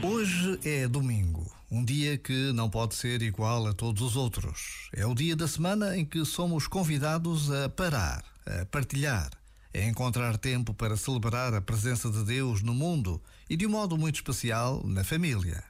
Hoje é domingo, um dia que não pode ser igual a todos os outros. É o dia da semana em que somos convidados a parar, a partilhar, a encontrar tempo para celebrar a presença de Deus no mundo e, de um modo muito especial, na família.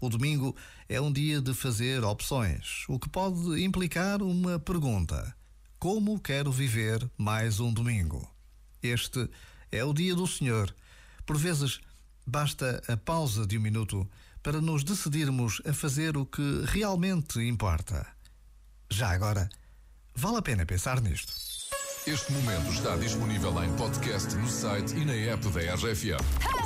O domingo é um dia de fazer opções, o que pode implicar uma pergunta: Como quero viver mais um domingo? Este é o dia do Senhor. Por vezes, basta a pausa de um minuto para nos decidirmos a fazer o que realmente importa. Já agora, vale a pena pensar nisto. Este momento está disponível em podcast no site e na app da RFM.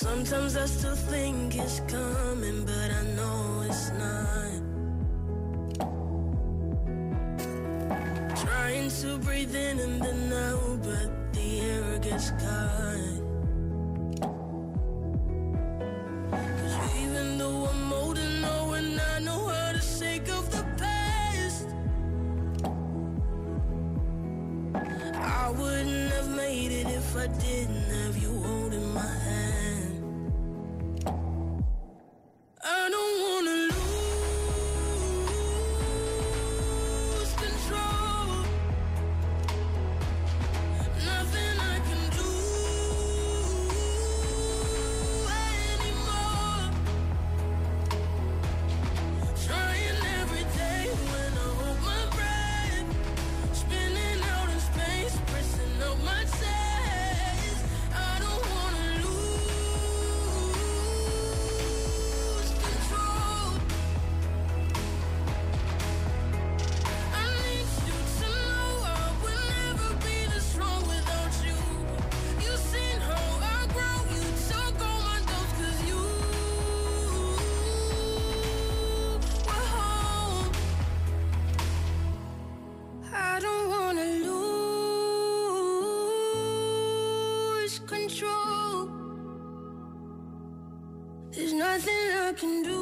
Sometimes I still think it's coming, but I know it's not. Trying to breathe in and then out, but the air gets caught. 'Cause even though I'm old and and I know how to shake off the past, I wouldn't have made it if I didn't have you holding my hand. Nothing I can do